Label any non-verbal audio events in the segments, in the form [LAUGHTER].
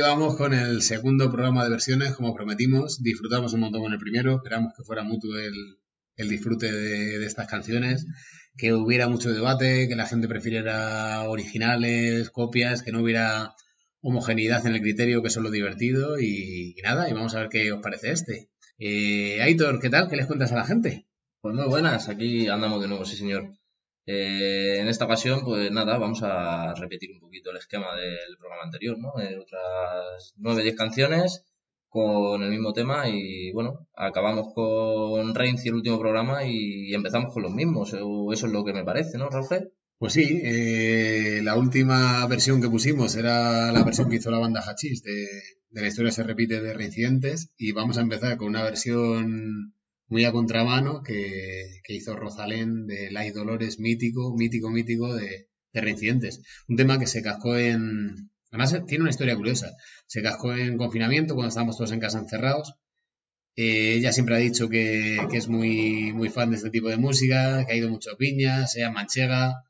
Vamos con el segundo programa de versiones, como prometimos. Disfrutamos un montón con el primero, esperamos que fuera mutuo el, disfrute de, estas canciones, que hubiera mucho debate, que la gente prefiriera originales, copias, que no hubiera homogeneidad en el criterio, que eso es lo divertido. Y, nada, y vamos a ver qué os parece este. Eh, Aitor, ¿qué tal? ¿Qué les cuentas a la gente? Pues muy buenas, aquí andamos de nuevo, sí señor. Eh, en esta ocasión, pues nada, vamos a repetir un poquito el esquema del programa anterior, ¿no? Eh, otras 9-10 canciones con el mismo tema y bueno, acabamos con Reigns y el último programa y empezamos con los mismos. Eso es lo que me parece, ¿no, Raúl? Pues sí, eh, la última versión que pusimos era la versión que hizo la banda Hachís de, de la historia se repite de Reincidentes y vamos a empezar con una versión muy a contramano que, hizo Rosalén de Lai Dolores, mítico, mítico, mítico de, de Reincidentes. Un tema que se cascó en... Además, tiene una historia curiosa. Se cascó en confinamiento cuando estábamos todos en casa encerrados. Eh, ella siempre ha dicho que, es muy, muy fan de este tipo de música, que ha ido mucho a Piña, sea Manchega,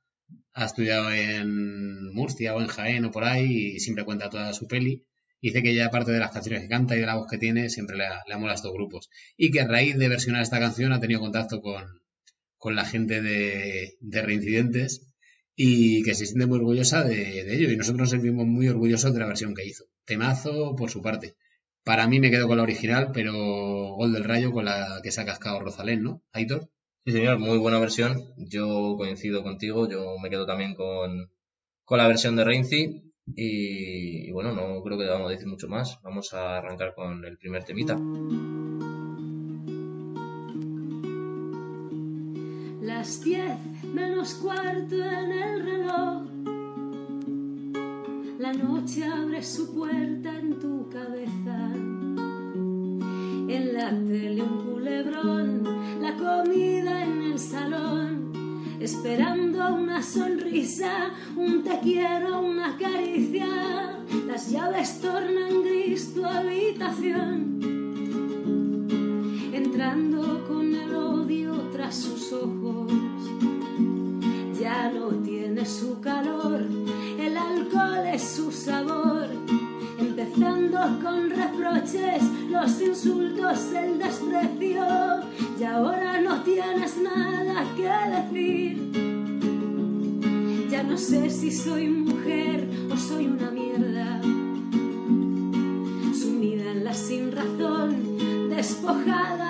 ha estudiado en Murcia o en Jaén o por ahí y siempre cuenta toda su peli dice que ya aparte de las canciones que canta y de la voz que tiene, siempre le, le mola estos grupos. Y que a raíz de versionar esta canción ha tenido contacto con, la gente de, Reincidentes y que se siente muy orgullosa de, ello. Y nosotros nos sentimos muy orgullosos de la versión que hizo. Temazo por su parte. Para mí me quedo con la original, pero Gol del Rayo con la que se ha cascado Rosalén, ¿no? Aitor. Sí, señor, muy buena versión. Yo coincido contigo, yo me quedo también con, con la versión de Reinci y, bueno, no creo que a decir mucho más. Vamos a arrancar con el primer temita. Las 10 menos cuarto en el reloj. La noche abre su puerta en tu cabeza. En la tele un culebrón, la comida en el salón esperando una sonrisa, un te quiero, una caricia. Las llaves tornan gris tu habitación, entrando con el odio tras sus ojos. Ya no tiene su calor, el alcohol es su sabor. Empezando con reproches, los insultos, el desprecio, y ahora no tienes nada que decir. Ya no sé si soy mujer o soy una mierda, sumida en la sin razón, despojada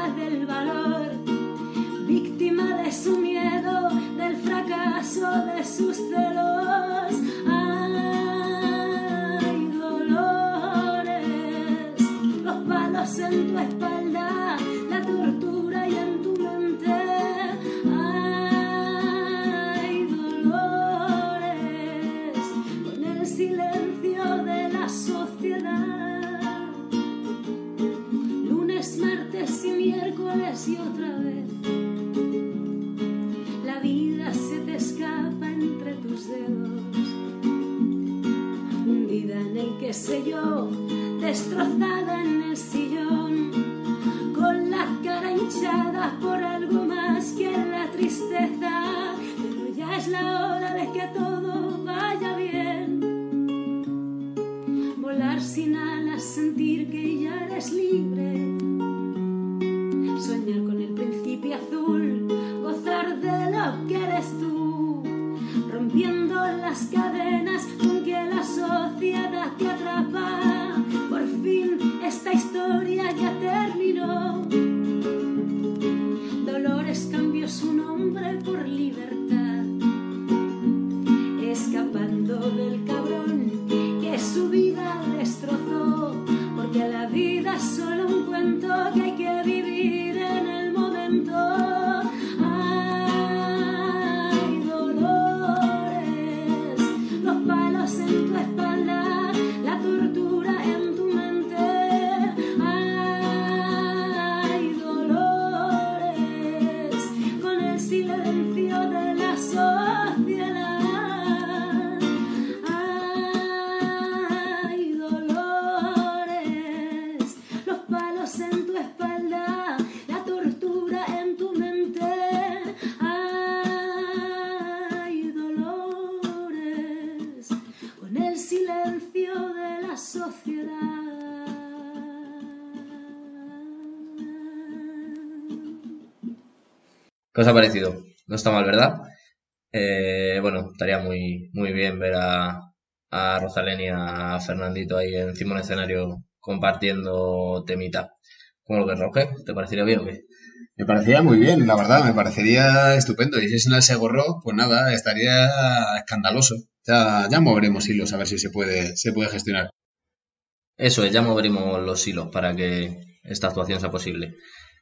os ha parecido? No está mal, ¿verdad? Eh, bueno, estaría muy, muy bien ver a, a Rosalén y a Fernandito ahí encima del escenario compartiendo temita. ¿Cómo lo ves, Roger? ¿Te parecería bien o qué? Me parecería muy bien, la verdad, me parecería estupendo. Y si es en el Segorro, pues nada, estaría escandaloso. Ya, ya moveremos hilos a ver si se puede, se puede gestionar. Eso es, ya moveremos los hilos para que esta actuación sea posible.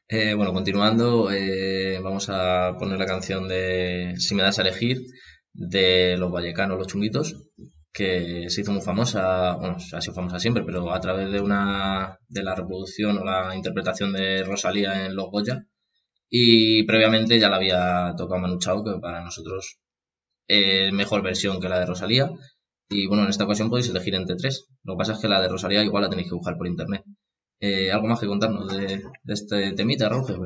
Eh, bueno, continuando, eh, vamos a poner la canción de Si me das a elegir de los vallecanos, los chunguitos, que se hizo muy famosa, bueno, ha sido famosa siempre, pero a través de una de la reproducción o la interpretación de Rosalía en Los Goya. Y previamente ya la había tocado Manu Chao, que para nosotros es mejor versión que la de Rosalía. Y bueno, en esta ocasión podéis elegir entre tres. Lo que pasa es que la de Rosalía igual la tenéis que buscar por internet. Eh, ¿Algo más que contarnos de, este temita, Roger?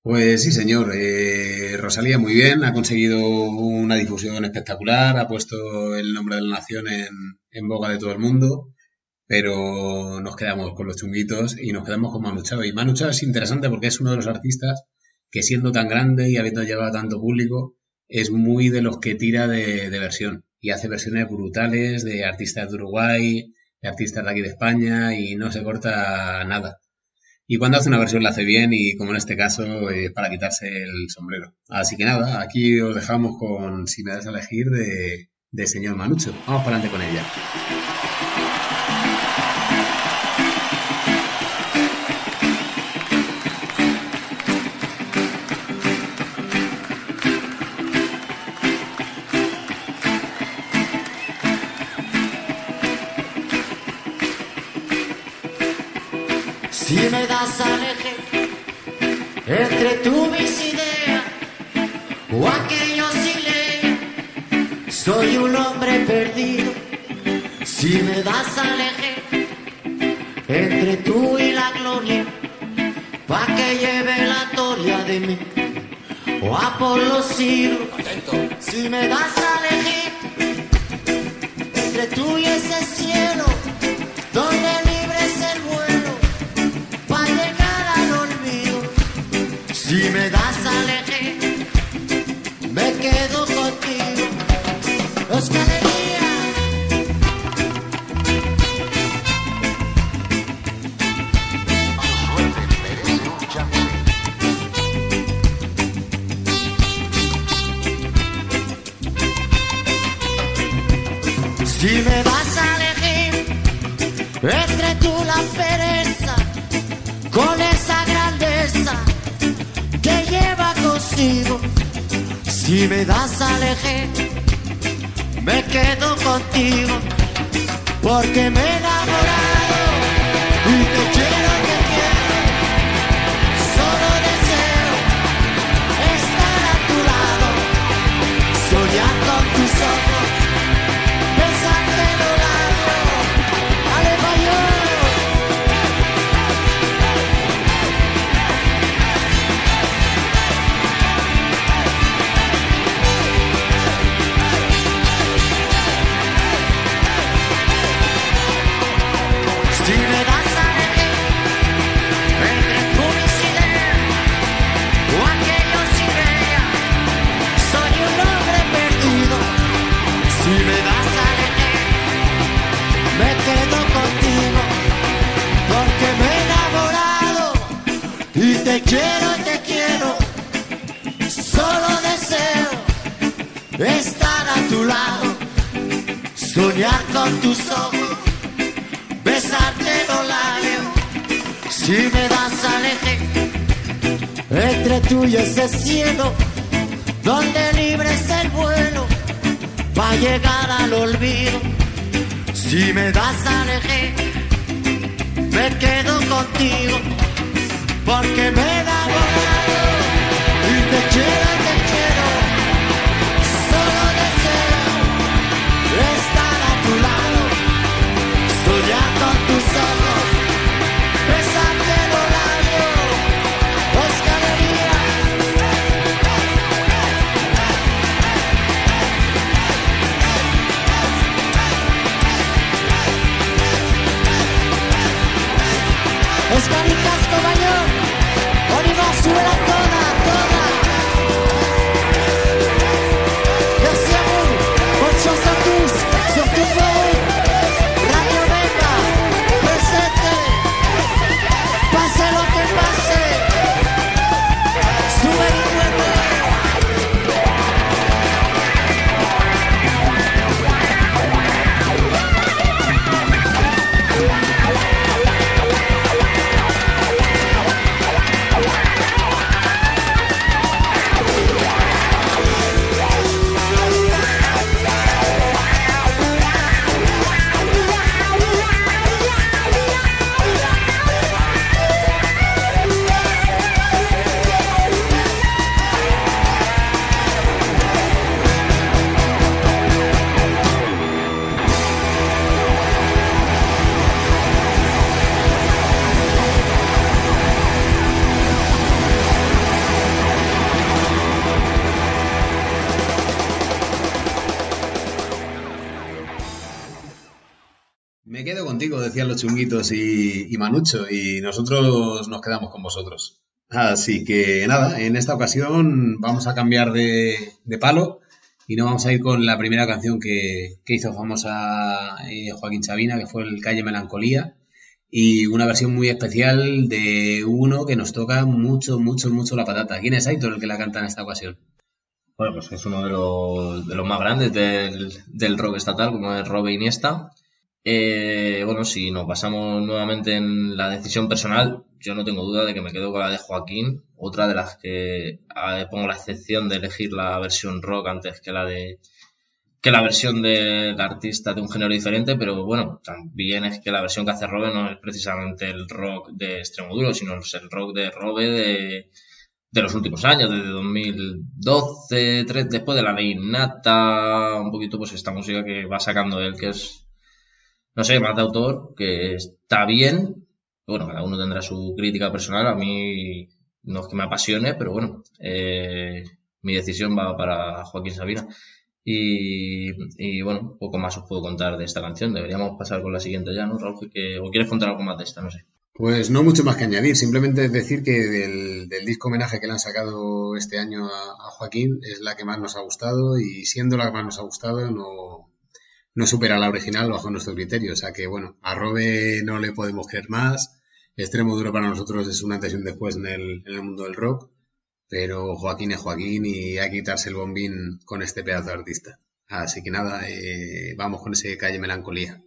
Pues sí, señor. Eh, Rosalía muy bien, ha conseguido una difusión espectacular, ha puesto el nombre de la nación en, boga de todo el mundo, pero nos quedamos con los chunguitos y nos quedamos con Manu Chao. Y Manu Chao es interesante porque es uno de los artistas que siendo tan grande y habiendo llevado tanto público, es muy de los que tira de versión y hace versiones brutales de artistas de Uruguay, artistas de aquí de España y no se corta nada. Y cuando hace una versión la hace bien y como en este caso es para quitarse el sombrero. Así que nada, aquí os dejamos con Si me das a elegir de, de señor Manucho. Vamos para adelante con ella. Entre tú mis ideas o aquello sin Soy un hombre perdido si me das a elegir entre tú y la gloria, pa' que lleve la toria de mí o a por los siglos. Si me das a elegir entre tú y ese cielo Si me das a elegir, me quedo contigo. Me quedo contigo, porque me he estar a tu lado, soñar con tus ojos, si me das aleje entre tú y ese cielo, donde libres el vuelo, va a llegar al olvido, si me das aleje me quedo contigo porque me he enamorado y te quiero, te quiero. Solo deseo estar a tu lado, soñar con tus ojos, chunguitos y, Manucho, y nosotros nos quedamos con vosotros. Así que nada, en esta ocasión vamos a cambiar de, palo y no vamos a ir con la primera canción que, hizo famosa eh, Joaquín Sabina, que fue el Calle Melancolía, y una versión muy especial de uno que nos toca mucho, mucho, mucho la patata. ¿Quién es Aitor el que la canta en esta ocasión? Bueno, pues es uno de los, de los más grandes del, del rock estatal, como es Robe Iniesta. Eh, bueno, si nos pasamos nuevamente en la decisión personal, yo no tengo duda de que me quedo con la de Joaquín, otra de las que pongo la excepción de elegir la versión rock antes que la de que la versión del artista de un género diferente, pero bueno, también es que la versión que hace Robe no es precisamente el rock de extremo duro, sino es el rock de Robe de, de los últimos años, desde 2012, después de la ley nata, un poquito pues esta música que va sacando él, que es, no sé, más de autor, que está bien, bueno, cada uno tendrá su crítica personal, a mí no es que me apasione, pero bueno, eh, mi decisión va para Joaquín Sabina. Y, bueno, poco más os puedo contar de esta canción. Deberíamos pasar con la siguiente ya, ¿no, Raúl? Que, ¿O quieres contar algo más de esta? No sé. Pues no mucho más que añadir, simplemente decir que del, del disco homenaje que le han sacado este año a, a, Joaquín es la que más nos ha gustado y siendo la que más nos ha gustado no, no supera la original bajo nuestro criterio. O sea que bueno, a Robe no le podemos creer más. Extremo duro para nosotros es una antes y un después en el, en el mundo del rock pero Joaquín es Joaquín y hay que quitarse el bombín con este pedazo de artista. Así que nada, eh, vamos con ese calle melancolía.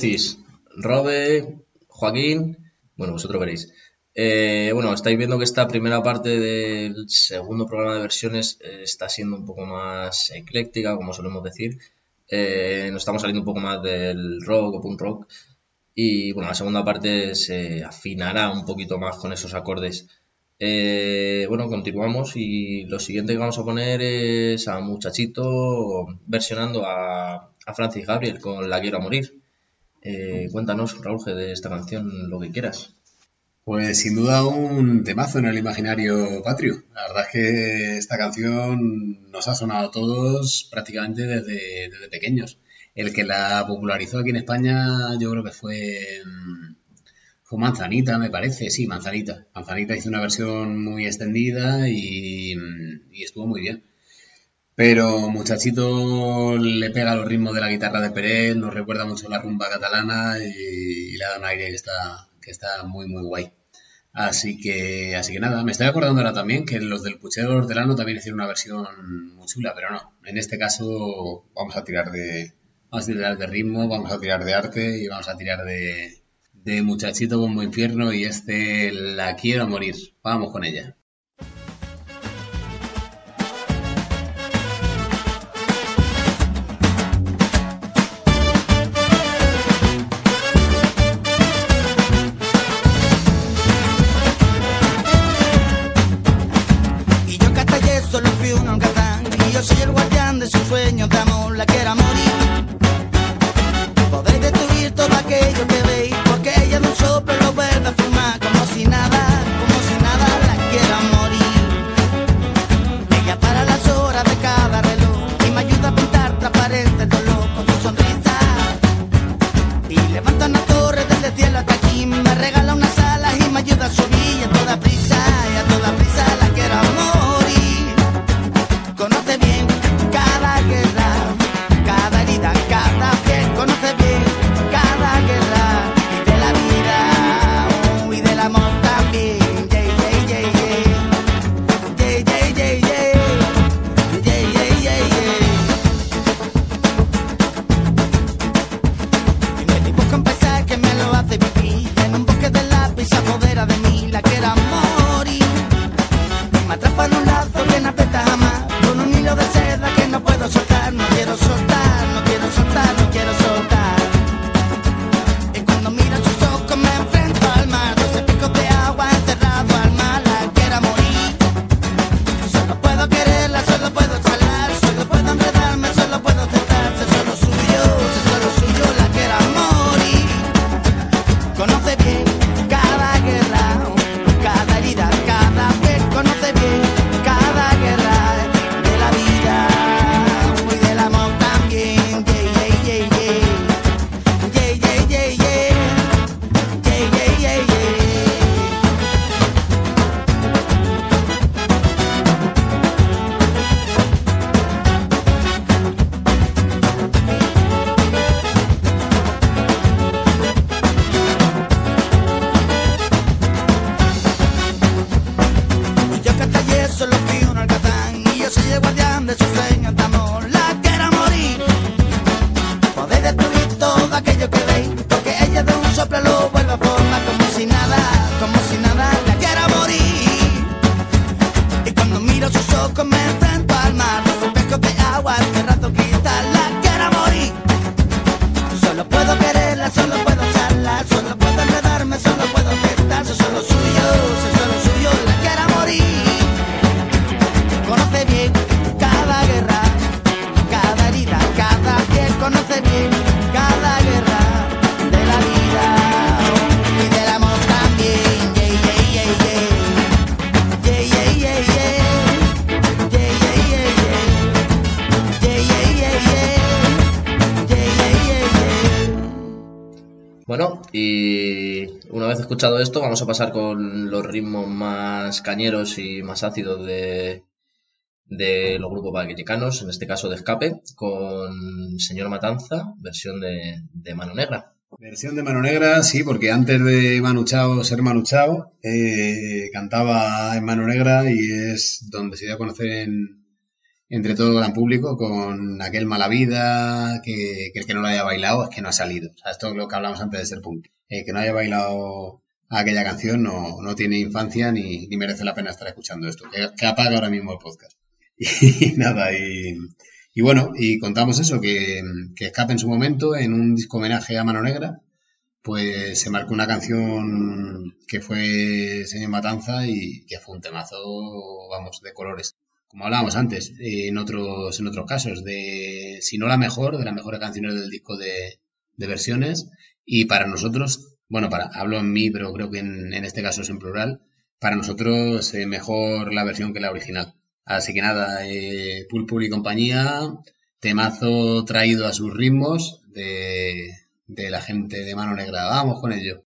Decís? Robe, Joaquín, bueno, vosotros veréis. Eh, bueno, estáis viendo que esta primera parte del segundo programa de versiones eh, está siendo un poco más ecléctica, como solemos decir. Eh, nos estamos saliendo un poco más del rock o punk rock. Y bueno, la segunda parte se afinará un poquito más con esos acordes. Bueno, continuamos y lo siguiente que vamos a poner es a Muchachito versionando a, a Francis Gabriel con La Quiero a Morir. Eh, cuéntanos, Raúl, de esta canción lo que quieras. Pues sin duda un temazo en el imaginario patrio. La verdad es que esta canción nos ha sonado a todos prácticamente desde, desde pequeños. El que la popularizó aquí en España yo creo que fue, mm, Manzanita, me parece. Sí, Manzanita. Manzanita hizo una versión muy extendida y, mm, y estuvo muy bien. Pero Muchachito le pega los ritmos de la guitarra de Pérez, nos recuerda mucho la rumba catalana y, y le da un aire que está, que está muy, muy guay. Así que, así que nada, me estoy acordando ahora también que los del Puchero Hortelano también hicieron una versión muy chula, pero no. En este caso vamos a tirar de, vamos a tirar de ritmo, vamos a tirar de arte y vamos a tirar de, de Muchachito Bombo Infierno y este La Quiero Morir. Vamos con ella. Vamos a pasar con los ritmos más cañeros y más ácidos de, de los grupos vallecanicanos, en este caso de Escape, con Señor Matanza, versión de, Mano Negra. Versión de Mano Negra, sí, porque antes de Manu Chao ser Manu Chao, eh, cantaba en Mano Negra y es donde se dio a conocer en- entre todo el gran público con aquel Mala Vida, que, que el que no lo haya bailado es que no ha salido. O sea, esto es lo que hablamos antes de ser punk. El que no haya bailado aquella canción no, no tiene infancia ni, ni merece la pena estar escuchando esto. Que, apaga ahora mismo el podcast. [LAUGHS] Y nada, y, y bueno, y contamos eso, que, que Escape en su momento, en un disco homenaje a Mano Negra, pues se marcó una canción que fue Señor Matanza y que fue un temazo, vamos, de colores. Como hablábamos antes, en otros, en otros casos, de, si no la mejor, de las mejores canciones del disco de, de versiones. Y para nosotros, bueno, para, hablo en mí, pero creo que en, en este caso es en plural, para nosotros eh, mejor la versión que la original. Así que nada, eh, Pulpul y compañía, temazo traído a sus ritmos de, de la gente de mano negra. Vamos con ello.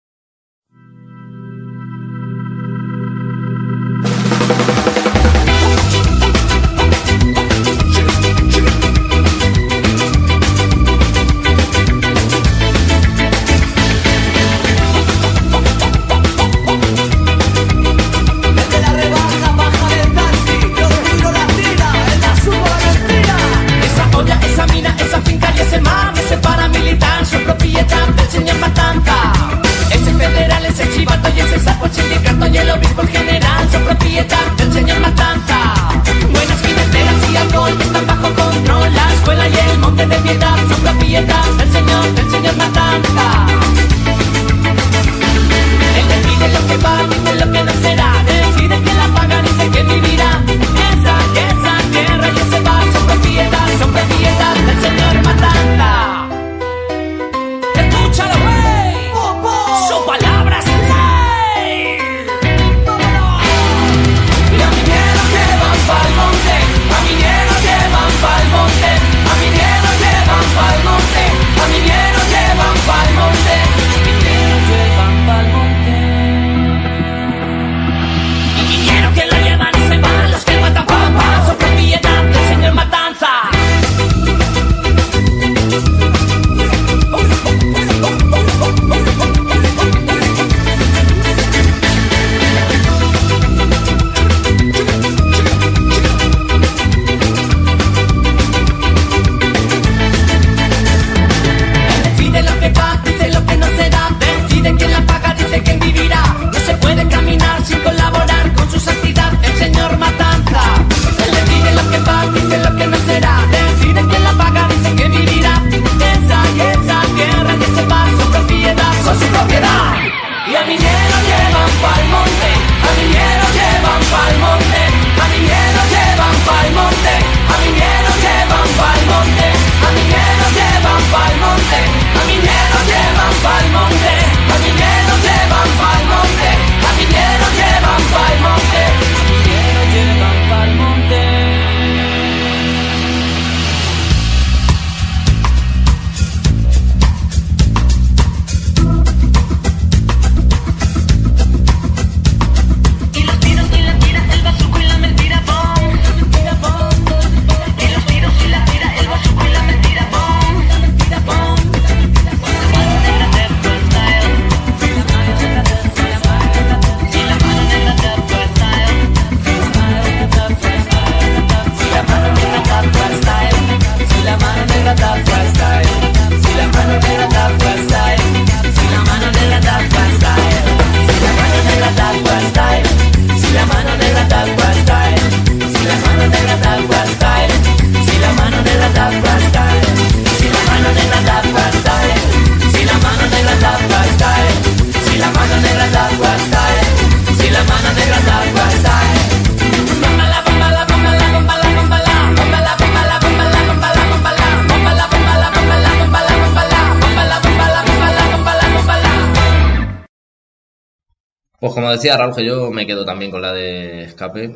Decía Raúl, que yo me quedo también con la de Escape,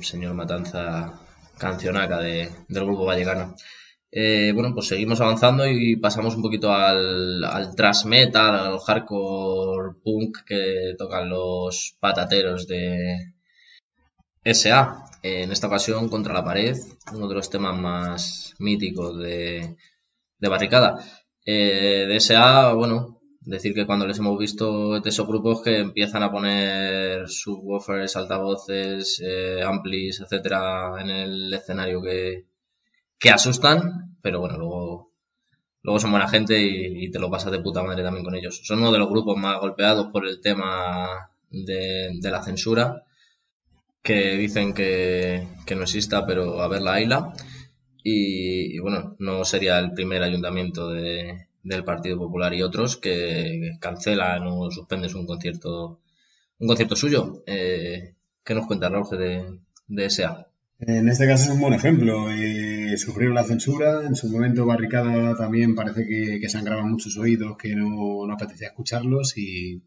señor Matanza, cancionaca de, del grupo vallecano. Eh, bueno, pues seguimos avanzando y pasamos un poquito al, al metal, al hardcore punk que tocan los patateros de SA. En esta ocasión, Contra la pared, uno de los temas más míticos de, de Barricada. Eh, de SA, bueno, decir que cuando les hemos visto de esos grupos que empiezan a poner subwoofers, altavoces, eh, amplis, etcétera, en el escenario que, que asustan, pero bueno, luego, luego son buena gente y, te lo pasas de puta madre también con ellos. Son uno de los grupos más golpeados por el tema de, la censura, que dicen que, no exista, pero a ver la isla. Y bueno, no sería el primer ayuntamiento de, del Partido Popular y otros que cancelan o suspenden un concierto un concierto suyo. Eh, ¿Qué nos cuenta Raúl de, de SA? En este caso es un buen ejemplo. Eh, sufrieron la censura, en su momento Barricada también parece que, que sangraban muchos oídos, que no, no apetecía escucharlos y,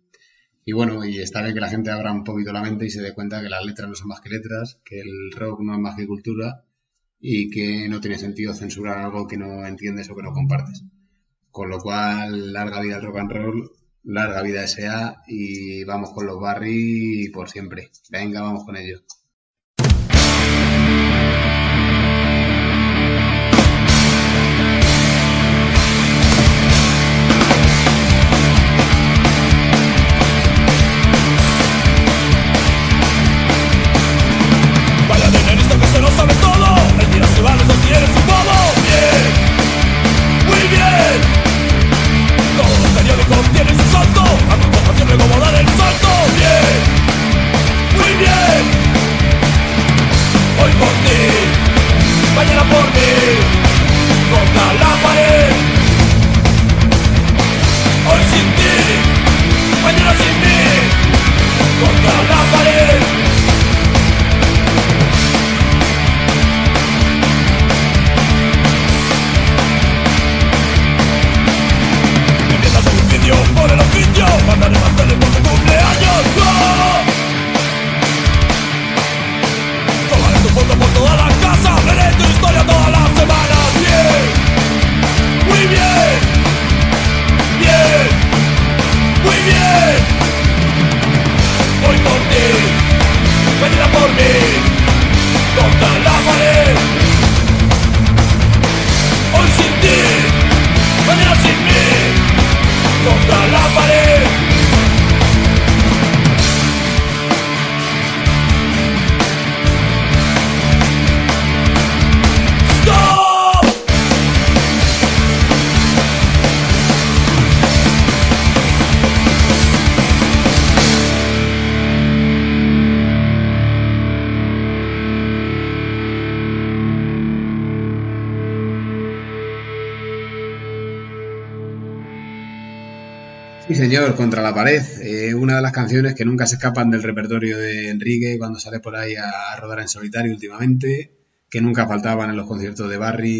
y bueno, y está bien que la gente abra un poquito la mente y se dé cuenta que las letras no son más que letras, que el rock no es más que cultura y que no tiene sentido censurar algo que no entiendes o que no compartes. Con lo cual, larga vida rock and roll, larga vida SA y vamos con los Barry por siempre. Venga, vamos con ello. Mañana pared. Eh, una de las canciones que nunca se escapan del repertorio de Enrique cuando sale por ahí a, a rodar en solitario últimamente, que nunca faltaban en los conciertos de Barry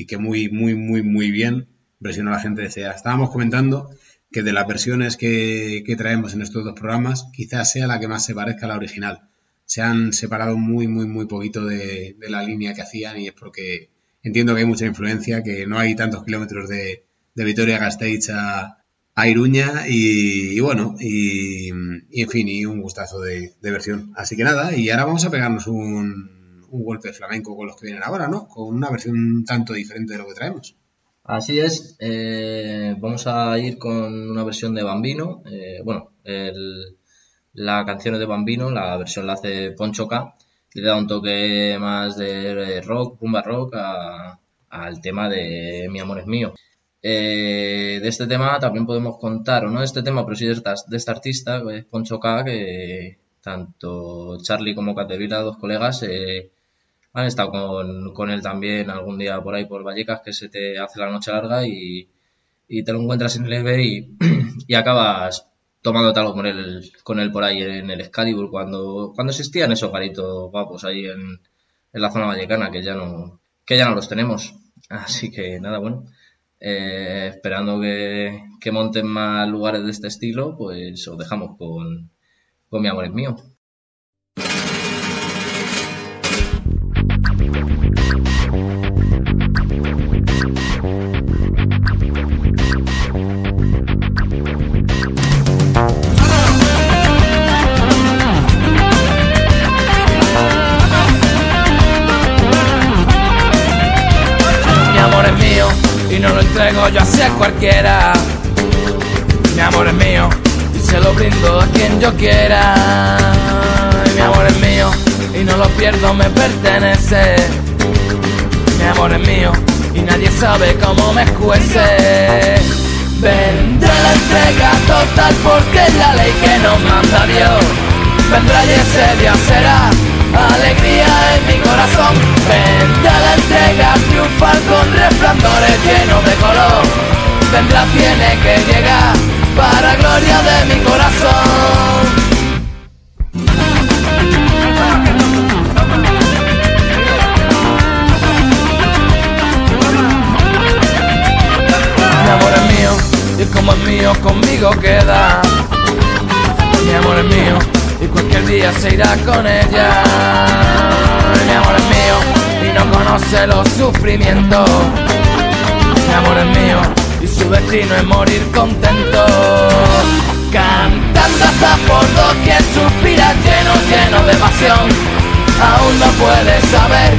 y, que muy, muy, muy, muy bien versionó la gente de SEA. Estábamos comentando que de las versiones que, traemos en estos dos programas, quizás sea la que más se parezca a la original. Se han separado muy, muy, muy poquito de, la línea que hacían y es porque entiendo que hay mucha influencia, que no hay tantos kilómetros de, de Vitoria-Gasteiz a, a Iruña y, bueno, y, en fin, y un gustazo de, versión. Así que nada, y ahora vamos a pegarnos un, un golpe de flamenco con los que vienen ahora, ¿no? Con una versión tanto diferente de lo que traemos. Así es, eh, vamos a ir con una versión de Bambino. eh, bueno, el- la canción es de Bambino, la versión la hace Poncho K. Le da un toque más de rock, rumba rock, al tema de Mi amor es mío. Eh, de este tema también podemos contar, o no de este tema, pero sí de, esta- de este artista, es Poncho K, que tanto Charlie como Catevila, dos colegas, eh, han estado con, con él también algún día por ahí por Vallecas que se te hace la noche larga y, y te lo encuentras en el EVE y, [CLEARS THROAT] y acabas tomándote algo con él, con él por ahí en el Excalibur cuando, cuando existían esos garitos guapos ahí en, en la zona vallecana que ya no, que ya no los tenemos. Así que nada, bueno. Eh, esperando que, que monten más lugares de este estilo, pues os dejamos con, con mi amor es mío. Yo así a cualquiera. Mi amor es mío y se lo brindo a quien yo quiera. Mi amor es mío y no lo pierdo, me pertenece. Mi amor es mío y nadie sabe cómo me escuece. Vendrá la entrega total porque es la ley que nos manda Dios. Vendrá y ese día será alegría en corazón. Vendrá la entrega triunfal con resplandores llenos de color. Vendrá, tiene que llegar para gloria de mi corazón. Mi amor es mío y como es mío conmigo queda. Mi amor es mío y cualquier día se irá con ella. Mi amor es mío y no conoce los sufrimientos. Mi amor es mío y su destino es morir contento. Cantando hasta por doquier suspira lleno, lleno de pasión. Aún no puede saber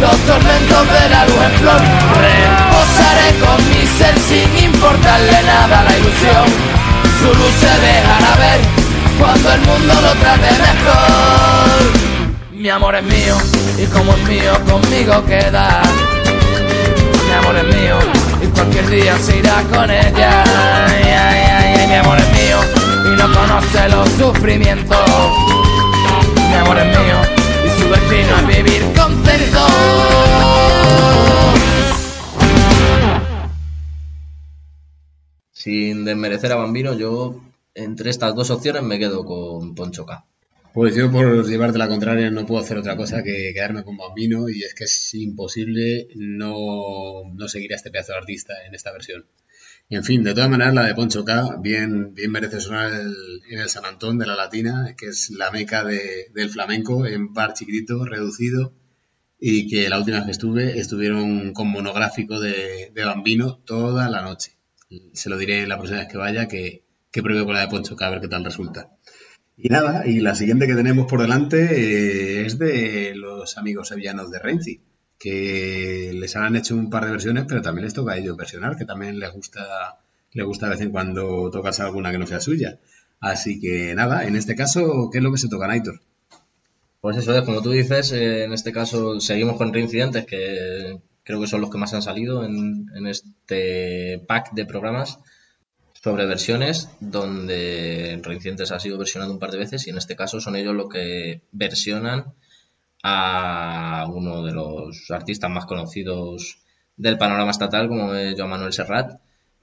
los tormentos de la luz en flor. Reposaré con mi ser sin importarle nada la ilusión. Su luz se dejará ver cuando el mundo lo trate mejor. Mi amor es mío y como es mío conmigo queda. Mi amor es mío y cualquier día se irá con ella. Ay, ay, ay, mi amor es mío y no conoce los sufrimientos. Mi amor es mío y su destino es vivir contento. Sin desmerecer a Bambino, yo entre estas dos opciones me quedo con Poncho K. Pues yo por llevarte la contraria no puedo hacer otra cosa que quedarme con Bambino y es que es imposible no, no seguir a este pedazo de artista en esta versión. Y en fin, de todas maneras la de Poncho K bien, bien merece sonar el- en el San Antón de la Latina, que es la meca de- del flamenco en bar chiquitito, reducido, y que la última vez que estuve estuvieron con monográfico de, de Bambino toda la noche. Se lo diré la próxima vez que vaya que, que pruebe con la de Poncho a ver qué tal resulta. Y nada, y la siguiente que tenemos por delante eh, es de los amigos sevillanos de Renzi, que les han hecho un par de versiones, pero también les toca a ellos versionar, que también les gusta, les gusta de vez en cuando tocarse alguna que no sea suya. Así que nada, en este caso, ¿qué es lo que se toca, Naitor? Pues eso es, como tú dices, eh, en este caso seguimos con reincidentes, que creo que son los que más han salido en este pack de programas sobre versiones, donde Reincidentes ha sido versionado un par de veces y en este caso son ellos los que versionan a uno de los artistas más conocidos del panorama estatal, como es Joan Manuel Serrat,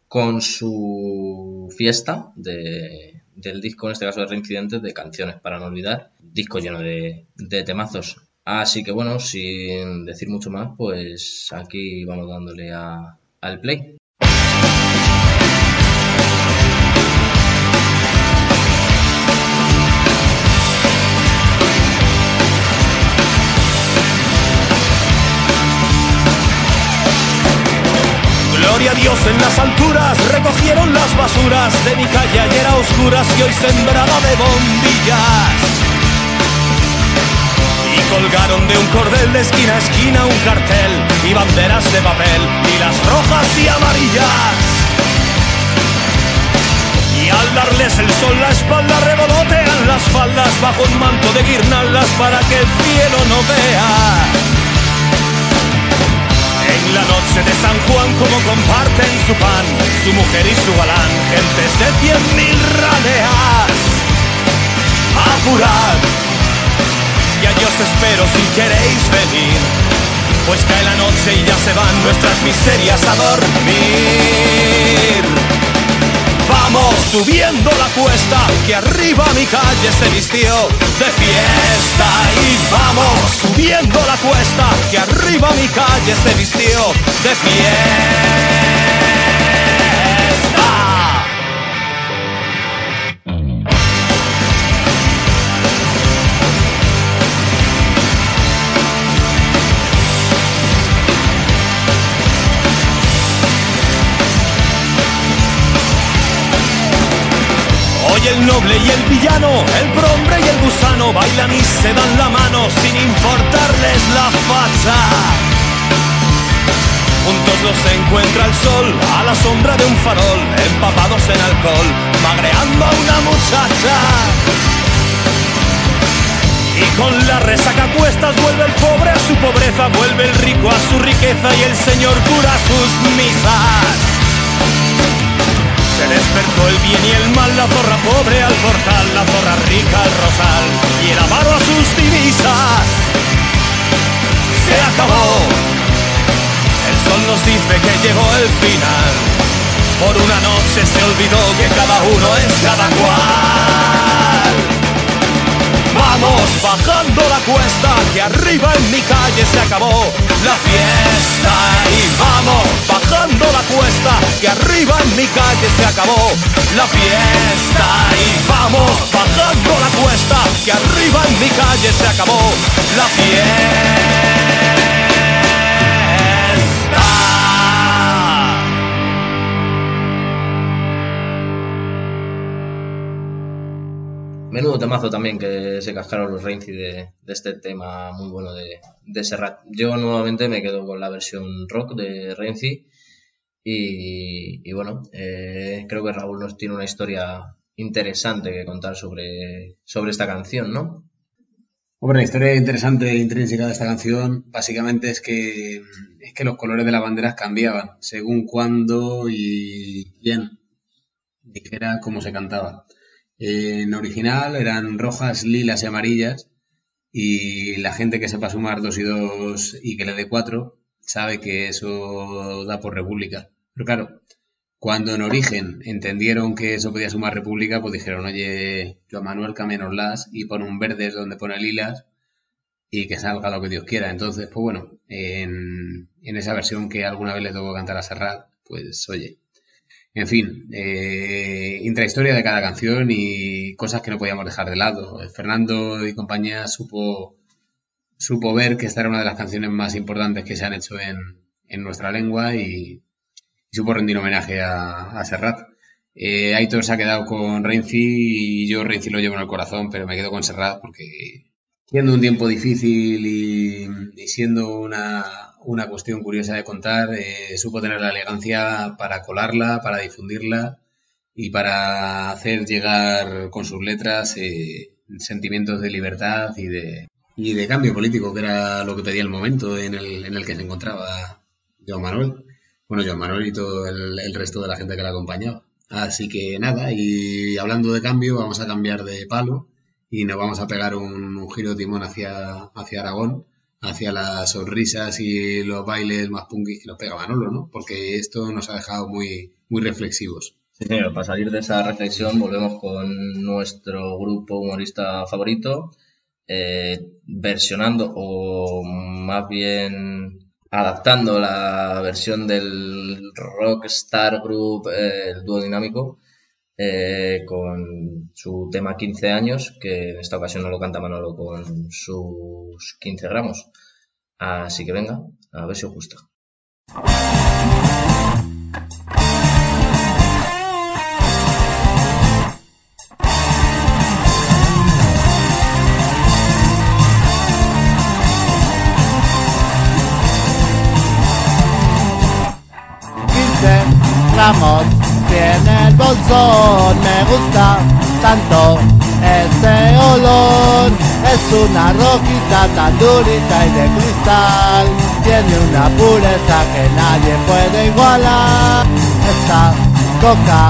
con su fiesta de, del disco, en este caso de Reincidentes, de canciones para no olvidar, disco lleno de, de temazos. Así que bueno, sin decir mucho más, pues aquí vamos dándole a- al play. Gloria a Dios en las alturas, recogieron las basuras de mi calle ayer a oscuras y hoy sembrada de bombillas. Y colgaron de un cordel de esquina a esquina un cartel y banderas de papel y las rojas y amarillas. Y al darles el sol la espalda revolotean las faldas bajo un manto de guirnaldas para que el cielo no vea. La noche de San Juan como comparten su pan, su mujer y su galán, gentes de cien mil raleas. Apurad, y allí os espero si queréis venir, pues cae la noche y ya se van nuestras miserias a dormir. Vamos subiendo la cuesta, que arriba mi calle se vistió de fiesta. Y vamos subiendo la cuesta, que arriba mi calle se vistió de fiesta. El noble y el villano, el prohombre y el gusano bailan y se dan la mano sin importarles la facha. Juntos los encuentra el sol a la sombra de un farol, empapados en alcohol, magreando a una muchacha. Y con la resaca cuestas vuelve el pobre a su pobreza, vuelve el rico a su riqueza y el Señor cura sus misas. Se despertó el bien y el mal, la zorra pobre al portal, la zorra rica al rosal y el avaro a sus divisas. Se acabó. El sol nos dice que llegó el final. Por una noche se olvidó que cada uno es cada cual. Vamos bajando la cuesta, que arriba en mi calle se acabó la fiesta. Y vamos bajando la cuesta, que arriba en mi calle se acabó la fiesta. Y vamos bajando la cuesta, que arriba en mi calle se acabó la fiesta. Menudo temazo también que se cascaron los Renzi de, este tema muy bueno de, de Serrat. Yo nuevamente me quedo con la versión rock de Renzi y, y bueno, eh, creo que Raúl nos tiene una historia interesante que contar sobre, sobre esta canción, ¿no? Hombre, la historia interesante e intrínseca de esta canción básicamente es que, es que los colores de las banderas cambiaban según cuándo y quién dijera cómo se cantaba. En original eran rojas, lilas y amarillas y la gente que sepa sumar dos y dos y que le dé cuatro sabe que eso da por república. Pero claro, cuando en origen entendieron que eso podía sumar república, pues dijeron, oye, Joan Manuel, las y pon un verde donde pone lilas y que salga lo que Dios quiera. Entonces, pues bueno, en, en esa versión que alguna vez le tocó cantar a Serrat, pues oye. En fin, eh, intrahistoria de cada canción y cosas que no podíamos dejar de lado. Fernando y compañía supo, supo ver que esta era una de las canciones más importantes que se han hecho en, en nuestra lengua y, y supo rendir homenaje a, a Serrat. Eh, Aitor se ha quedado con Renzi y yo Renzi lo llevo en el corazón, pero me quedo con Serrat porque siendo un tiempo difícil y, y siendo una, una cuestión curiosa de contar, eh, supo tener la elegancia para colarla, para difundirla y para hacer llegar con sus letras eh, sentimientos de libertad y de, y de cambio político, que era lo que pedía el momento en el, en el que se encontraba Joan Manuel. Bueno, Joan Manuel y todo el, resto de la gente que la acompañaba. Así que nada, y hablando de cambio, vamos a cambiar de palo y nos vamos a pegar un, un giro timón hacia, hacia Aragón, hacia las sonrisas y los bailes más punkis que nos pega Manolo, ¿no? Porque esto nos ha dejado muy, muy reflexivos. Sí, señor, para salir de esa reflexión volvemos con nuestro grupo humorista favorito, eh, versionando o más bien adaptando la versión del Rockstar Group, eh, el dúo dinámico, eh, con su tema 15 años, que en esta ocasión no lo canta Manolo con sus 15 gramos. Así que venga, a ver si os gusta. gramos tiene el bolsón, me gusta tanto ese olor. Es una roquita tan durita y de cristal, tiene una pureza que nadie puede igualar. Esta coca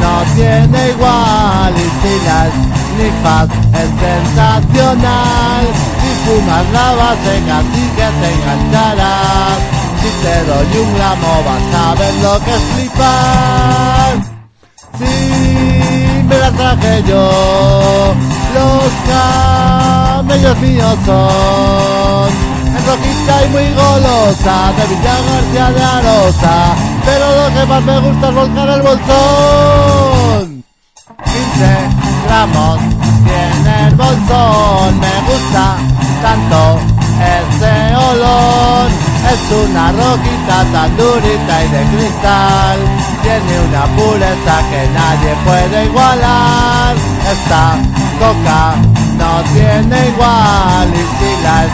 no tiene igual y si las nifas es sensacional. Si fumas la base casi que te engancharás. Si te doy un gramo vas a ver lo que es flipar. Si me la traje yo, los camellos míos son. Es roquita y muy golosa, de Villa García de Arosa. Pero lo que más me gusta es volcar el bolsón. 15 gramos tiene el bolsón, me gusta tanto ese olor. Es una roquita tan durita y de cristal, tiene una pureza que nadie puede igualar. Esta coca no tiene igual y si las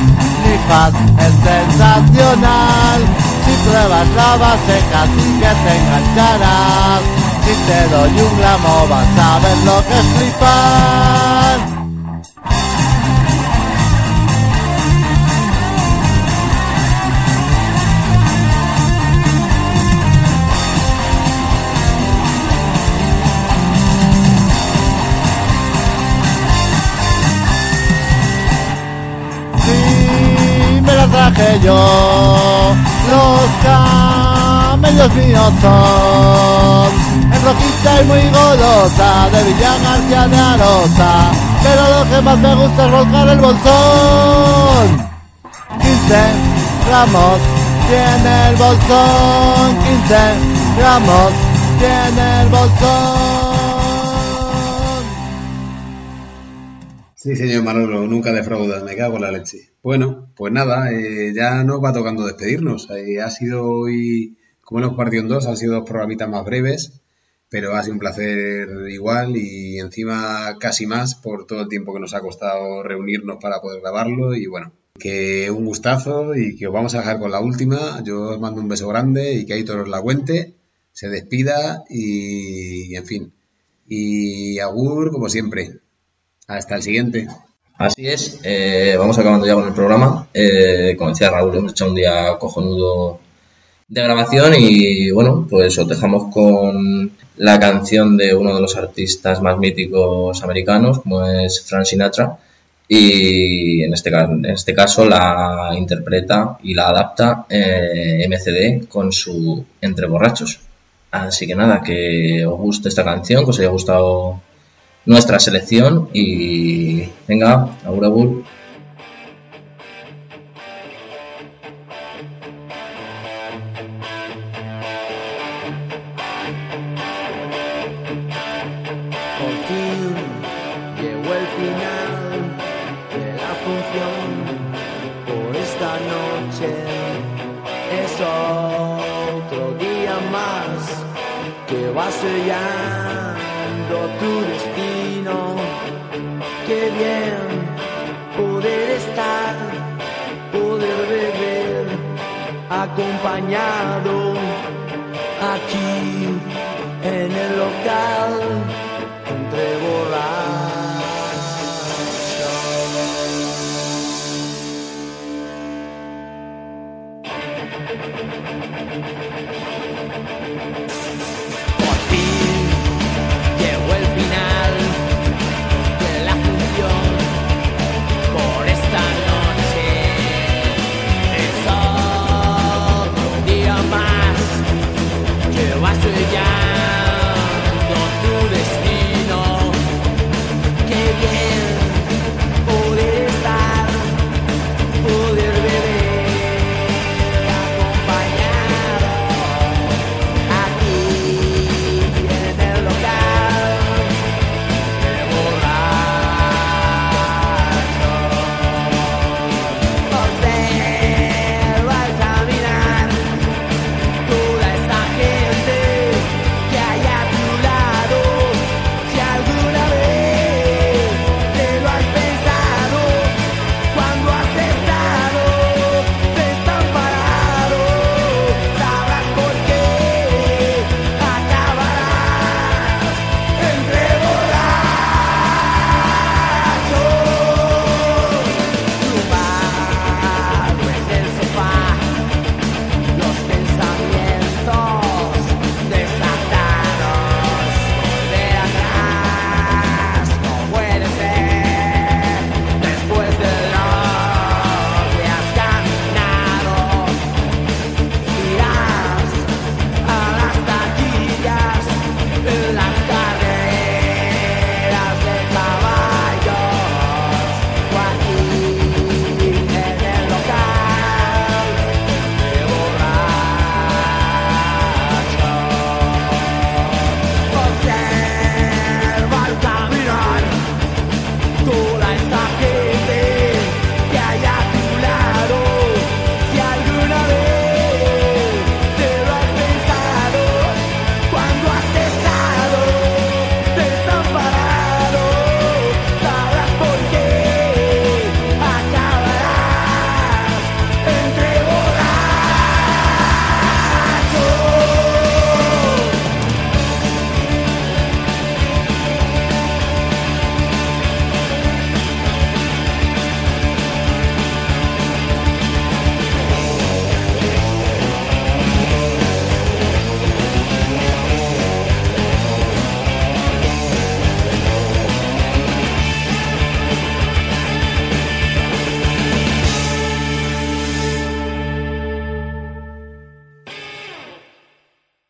nifas es sensacional. Si pruebas la base casi que te engancharás. Si te doy un gramo vas a ver lo que es flipar. Yo. Los camellos míos son en rojita y muy golosa de Villa García de Arosa. Pero lo que más me gusta es volcar el bolsón. 15 gramos tiene el bolsón. 15 gramos tiene el bolsón. Sí, señor Manolo, nunca defraudas, me cago en la leche. Bueno, pues nada, eh, ya nos va tocando despedirnos. Eh, ha sido hoy, como hemos partido en dos, han sido dos programitas más breves, pero ha sido un placer igual y encima casi más por todo el tiempo que nos ha costado reunirnos para poder grabarlo y bueno, que un gustazo y que os vamos a dejar con la última. Yo os mando un beso grande y que ahí todos la cuente, se despida y en fin. Y Agur, como siempre. Hasta el siguiente. Así es, eh, vamos acabando ya con el programa. Eh, como decía Raúl, hemos hecho un día cojonudo de grabación y bueno, pues os dejamos con la canción de uno de los artistas más míticos americanos, como es Frank Sinatra, y en este, este caso la interpreta y la adapta eh, MCD con su Entre Borrachos. Así que nada, que os guste esta canción, que os haya gustado nuestra selección y venga, agur. poder estar, poder beber, acompañado aquí en el local, entre volar.